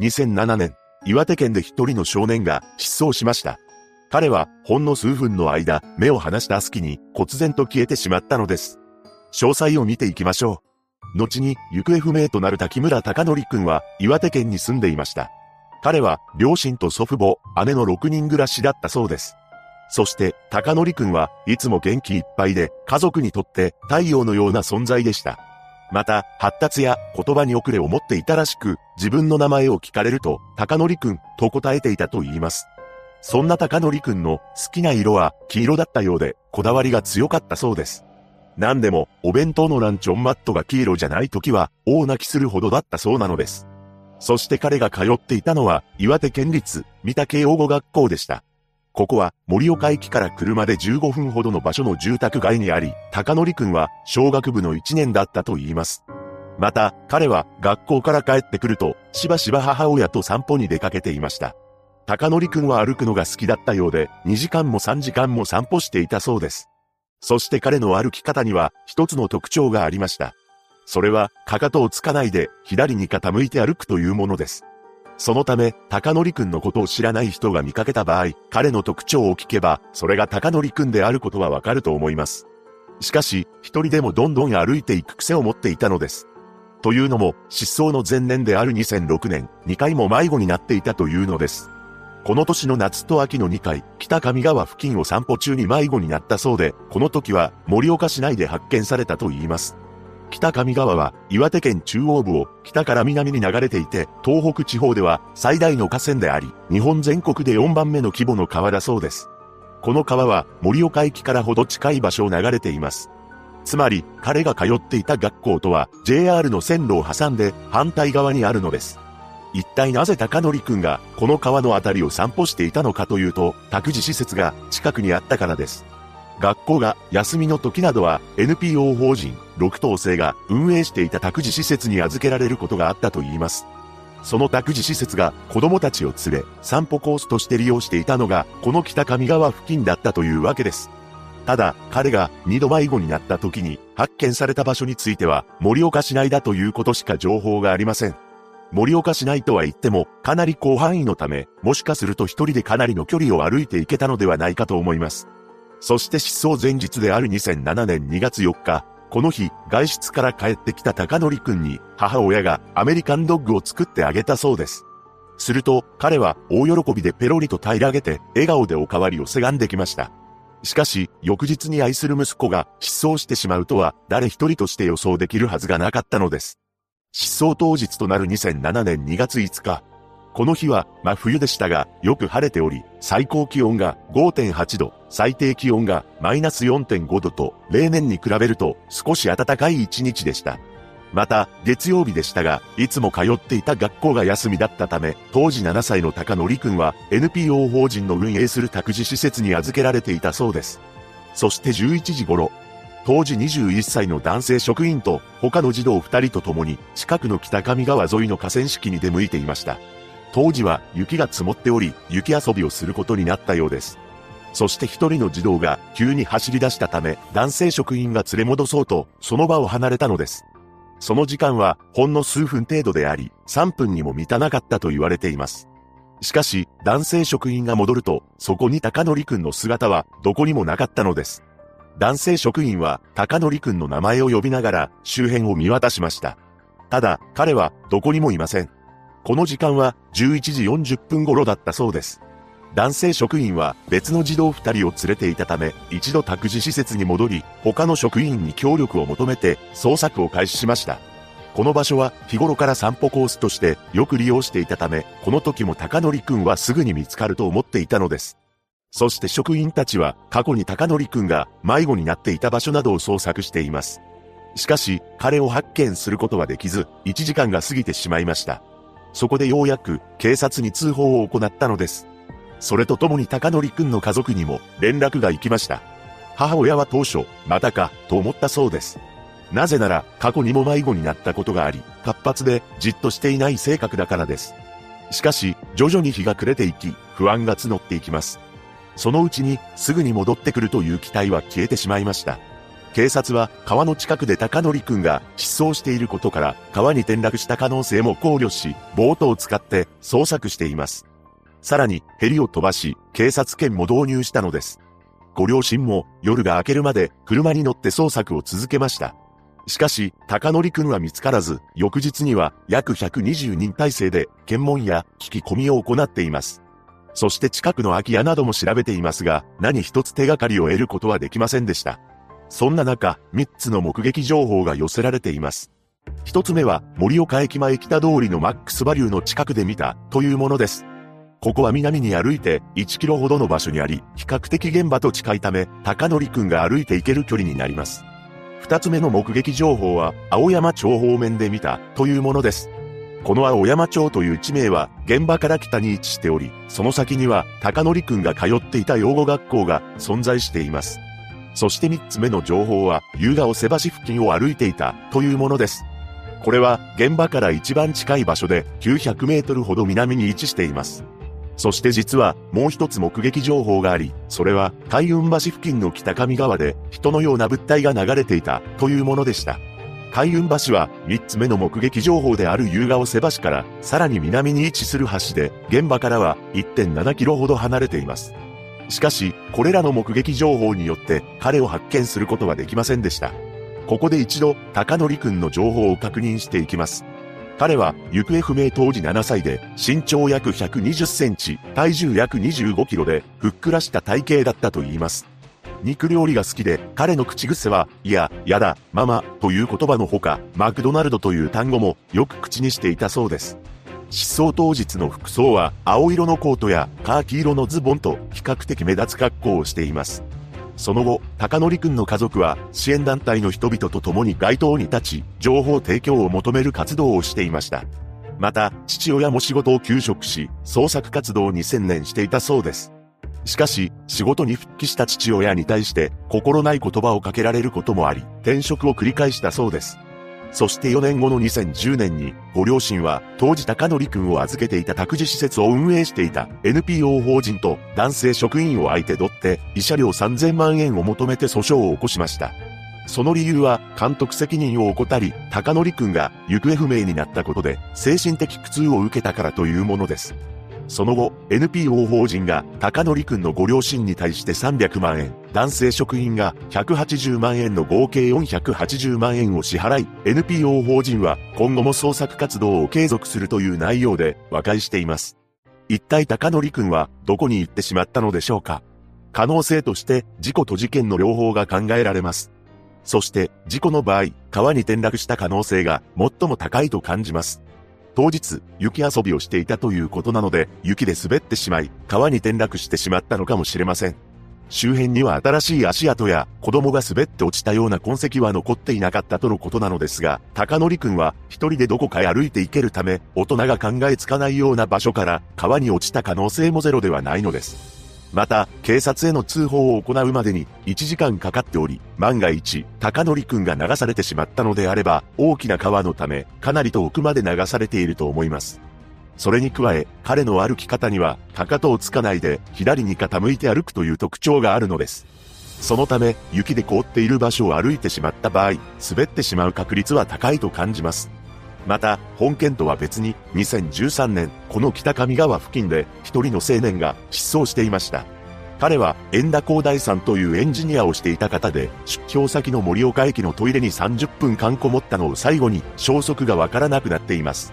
2007年、岩手県で一人の少年が失踪しました。彼はほんの数分の間、目を離した隙に忽然と消えてしまったのです。詳細を見ていきましょう。後に行方不明となる滝村隆則くんは岩手県に住んでいました。彼は両親と祖父母、姉の6人暮らしだったそうです。そして、高則くんはいつも元気いっぱいで、家族にとって太陽のような存在でした。また、発達や言葉に遅れを持っていたらしく、自分の名前を聞かれると、高則くんと答えていたと言います。そんな高則くんの好きな色は黄色だったようで、こだわりが強かったそうです。何でも、お弁当のランチョンマットが黄色じゃない時は、大泣きするほどだったそうなのです。そして彼が通っていたのは、岩手県立三田慶応語学校でした。ここは森岡駅から車で15分ほどの場所の住宅街にあり、高則くんは小学部の1年だったと言います。また、彼は学校から帰ってくると、しばしば母親と散歩に出かけていました。高則くんは歩くのが好きだったようで、2時間も3時間も散歩していたそうです。そして彼の歩き方には一つの特徴がありました。それは、かかとをつかないで、左に傾いて歩くというものです。そのため、高則くんのことを知らない人が見かけた場合、彼の特徴を聞けば、それが高則くんであることはわかると思います。しかし、一人でもどんどん歩いていく癖を持っていたのです。というのも、失踪の前年である2006年、2回も迷子になっていたというのです。この年の夏と秋の2回、北上川付近を散歩中に迷子になったそうで、この時は盛岡市内で発見されたと言います。北上川は岩手県中央部を北から南に流れていて、東北地方では最大の河川であり、日本全国で4番目の規模の川だそうです。この川は盛岡駅からほど近い場所を流れています。つまり、彼が通っていた学校とは JR の線路を挟んで反対側にあるのです。一体なぜ高則くんがこの川のあたりを散歩していたのかというと、託児施設が近くにあったからです。学校が休みの時などは NPO 法人6等生が運営していた託児施設に預けられることがあったといいます。その託児施設が子供たちを連れ散歩コースとして利用していたのがこの北上川付近だったというわけです。ただ、彼が二度迷子になった時に発見された場所については盛岡市内だということしか情報がありません。盛岡市内とは言ってもかなり広範囲のため、もしかすると一人でかなりの距離を歩いていけたのではないかと思います。そして失踪前日である2007年2月4日、この日、外出から帰ってきた高則くんに、母親がアメリカンドッグを作ってあげたそうです。すると、彼は大喜びでペロリと平らげて、笑顔でおかわりをせがんできました。しかし、翌日に愛する息子が失踪してしまうとは、誰一人として予想できるはずがなかったのです。失踪当日となる2007年2月5日、この日は真冬でしたが、よく晴れており、最高気温が5.8度、最低気温がマイナス4.5度と、例年に比べると少し暖かい一日でした。また、月曜日でしたが、いつも通っていた学校が休みだったため、当時7歳の高則くんは NPO 法人の運営する託児施設に預けられていたそうです。そして11時頃、当時21歳の男性職員と他の児童2人と共に近くの北上川沿いの河川敷に出向いていました。当時は雪が積もっており、雪遊びをすることになったようです。そして一人の児童が急に走り出したため、男性職員が連れ戻そうと、その場を離れたのです。その時間はほんの数分程度であり、3分にも満たなかったと言われています。しかし、男性職員が戻ると、そこに高則くんの姿はどこにもなかったのです。男性職員は高則くんの名前を呼びながら周辺を見渡しました。ただ、彼はどこにもいません。この時間は11時40分頃だったそうです。男性職員は別の児童2人を連れていたため、一度託児施設に戻り、他の職員に協力を求めて捜索を開始しました。この場所は日頃から散歩コースとしてよく利用していたため、この時も高則くんはすぐに見つかると思っていたのです。そして職員たちは過去に高則くんが迷子になっていた場所などを捜索しています。しかし、彼を発見することはできず、1時間が過ぎてしまいました。そこでようやく警察に通報を行ったのです。それとともに高則くんの家族にも連絡が行きました。母親は当初、またか、と思ったそうです。なぜなら、過去にも迷子になったことがあり、活発で、じっとしていない性格だからです。しかし、徐々に日が暮れていき、不安が募っていきます。そのうちに、すぐに戻ってくるという期待は消えてしまいました。警察は川の近くで高則くんが失踪していることから川に転落した可能性も考慮し、ボートを使って捜索しています。さらにヘリを飛ばし、警察犬も導入したのです。ご両親も夜が明けるまで車に乗って捜索を続けました。しかし、高則くんは見つからず、翌日には約120人体制で検問や聞き込みを行っています。そして近くの空き家なども調べていますが、何一つ手がかりを得ることはできませんでした。そんな中、3つの目撃情報が寄せられています。1つ目は、盛岡駅前北通りのマックスバリューの近くで見た、というものです。ここは南に歩いて1キロほどの場所にあり、比較的現場と近いため、高則くんが歩いて行ける距離になります。2つ目の目撃情報は、青山町方面で見た、というものです。この青山町という地名は、現場から北に位置しており、その先には、高則くんが通っていた養護学校が存在しています。そして三つ目の情報は、夕顔瀬橋付近を歩いていたというものです。これは現場から一番近い場所で900メートルほど南に位置しています。そして実はもう一つ目撃情報があり、それは海運橋付近の北上側で人のような物体が流れていたというものでした。海運橋は三つ目の目撃情報である夕顔瀬橋からさらに南に位置する橋で現場からは1.7キロほど離れています。しかし、これらの目撃情報によって彼を発見することはできませんでした。ここで一度、高則くんの情報を確認していきます。彼は、行方不明当時7歳で、身長約120センチ、体重約25キロで、ふっくらした体型だったと言います。肉料理が好きで、彼の口癖は、いや、やだ、ママ、という言葉のほか、マクドナルドという単語もよく口にしていたそうです。失踪当日の服装は青色のコートやカーキ色のズボンと比較的目立つ格好をしています。その後、高則くんの家族は支援団体の人々と共に街頭に立ち、情報提供を求める活動をしていました。また、父親も仕事を休職し、創作活動に専念していたそうです。しかし、仕事に復帰した父親に対して、心ない言葉をかけられることもあり、転職を繰り返したそうです。そして4年後の2010年に、ご両親は、当時高則くんを預けていた託児施設を運営していた NPO 法人と男性職員を相手取って、慰謝料3000万円を求めて訴訟を起こしました。その理由は、監督責任を怠り、高則くんが行方不明になったことで、精神的苦痛を受けたからというものです。その後、NPO 法人が高則くんのご両親に対して300万円、男性職員が180万円の合計480万円を支払い、NPO 法人は今後も捜索活動を継続するという内容で和解しています。一体高則くんはどこに行ってしまったのでしょうか可能性として事故と事件の両方が考えられます。そして事故の場合、川に転落した可能性が最も高いと感じます。当日、雪遊びをしていたということなので、雪で滑ってしまい、川に転落してしまったのかもしれません。周辺には新しい足跡や子供が滑って落ちたような痕跡は残っていなかったとのことなのですが、高則くんは一人でどこかへ歩いて行けるため、大人が考えつかないような場所から川に落ちた可能性もゼロではないのです。また、警察への通報を行うまでに1時間かかっており、万が一、高則くんが流されてしまったのであれば、大きな川のため、かなりと奥まで流されていると思います。それに加え、彼の歩き方には、かかとをつかないで、左に傾いて歩くという特徴があるのです。そのため、雪で凍っている場所を歩いてしまった場合、滑ってしまう確率は高いと感じます。また、本件とは別に、2013年、この北上川付近で、一人の青年が失踪していました。彼は、円田光大さんというエンジニアをしていた方で、出張先の盛岡駅のトイレに30分間こもったのを最後に、消息がわからなくなっています。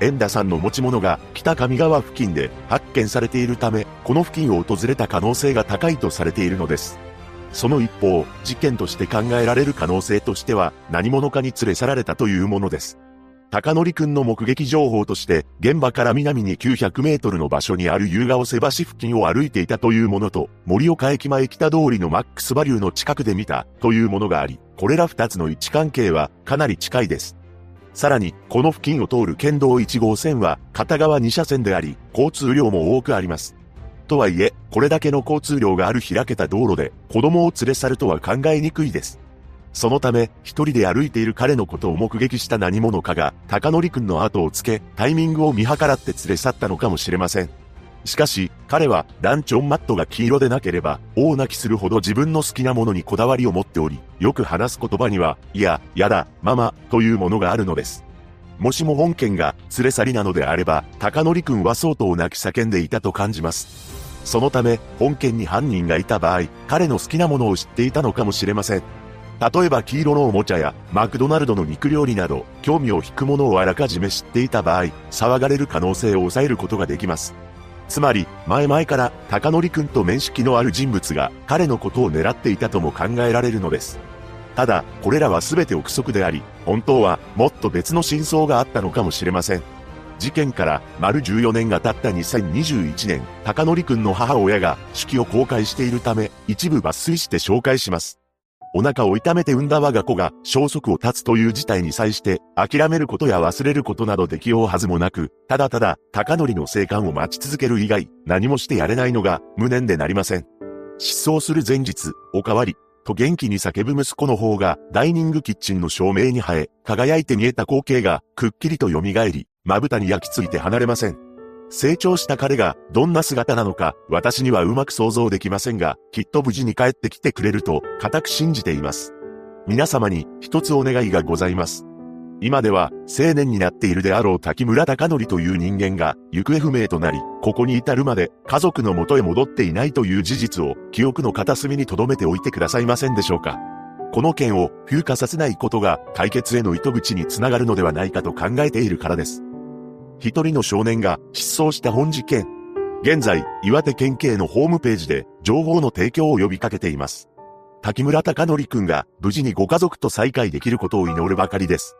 円田さんの持ち物が北上川付近で発見されているため、この付近を訪れた可能性が高いとされているのです。その一方、事件として考えられる可能性としては、何者かに連れ去られたというものです。高則くんの目撃情報として、現場から南に900メートルの場所にある夕顔瀬橋付近を歩いていたというものと、盛岡駅前北通りのマックスバリューの近くで見たというものがあり、これら二つの位置関係はかなり近いです。さらに、この付近を通る県道1号線は片側2車線であり、交通量も多くあります。とはいえ、これだけの交通量がある開けた道路で子供を連れ去るとは考えにくいです。そのため、一人で歩いている彼のことを目撃した何者かが、高則くんの後をつけ、タイミングを見計らって連れ去ったのかもしれません。しかし、彼は、ランチョンマットが黄色でなければ、大泣きするほど自分の好きなものにこだわりを持っており、よく話す言葉には、いや、やだ、ママ、というものがあるのです。もしも本件が連れ去りなのであれば、高則くんは相当泣き叫んでいたと感じます。そのため、本件に犯人がいた場合、彼の好きなものを知っていたのかもしれません。例えば黄色のおもちゃや、マクドナルドの肉料理など、興味を引くものをあらかじめ知っていた場合、騒がれる可能性を抑えることができます。つまり、前々から、高則くんと面識のある人物が、彼のことを狙っていたとも考えられるのです。ただ、これらは全て憶測であり、本当は、もっと別の真相があったのかもしれません。事件から丸14年が経った2021年、高則くんの母親が手記を公開しているため、一部抜粋して紹介します。お腹を痛めて産んだ我が子が消息を絶つという事態に際して諦めることや忘れることなどできようはずもなく、ただただ高則の生還を待ち続ける以外何もしてやれないのが無念でなりません。失踪する前日、おかわり、と元気に叫ぶ息子の方がダイニングキッチンの照明に映え、輝いて見えた光景がくっきりと蘇り、まぶたに焼き付いて離れません。成長した彼がどんな姿なのか私にはうまく想像できませんが、きっと無事に帰ってきてくれると固く信じています。皆様に一つお願いがございます。今では青年になっているであろう滝村隆則という人間が行方不明となり、ここに至るまで家族の元へ戻っていないという事実を記憶の片隅に留めておいてくださいませんでしょうか。この件を風化させないことが解決への糸口につながるのではないかと考えているからです。一人の少年が失踪した本事件。現在、岩手県警のホームページで情報の提供を呼びかけています。滝村隆則くんが無事にご家族と再会できることを祈るばかりです。